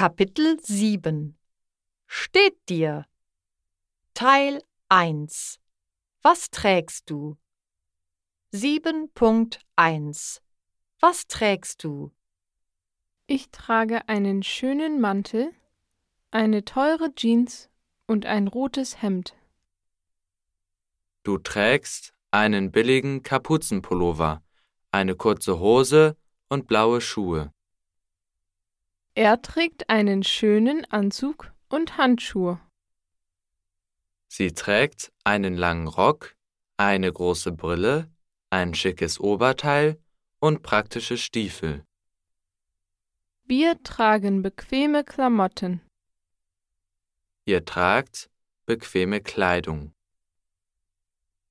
Kapitel 7 Steht dir Teil 1 Was trägst du? 7.1 Was trägst du? Ich trage einen schönen Mantel, eine teure Jeans und ein rotes Hemd. Du trägst einen billigen Kapuzenpullover, eine kurze Hose und blaue Schuhe. Er trägt einen schönen Anzug und Handschuhe. Sie trägt einen langen Rock, eine große Brille, ein schickes Oberteil und praktische Stiefel. Wir tragen bequeme Klamotten. Ihr tragt bequeme Kleidung.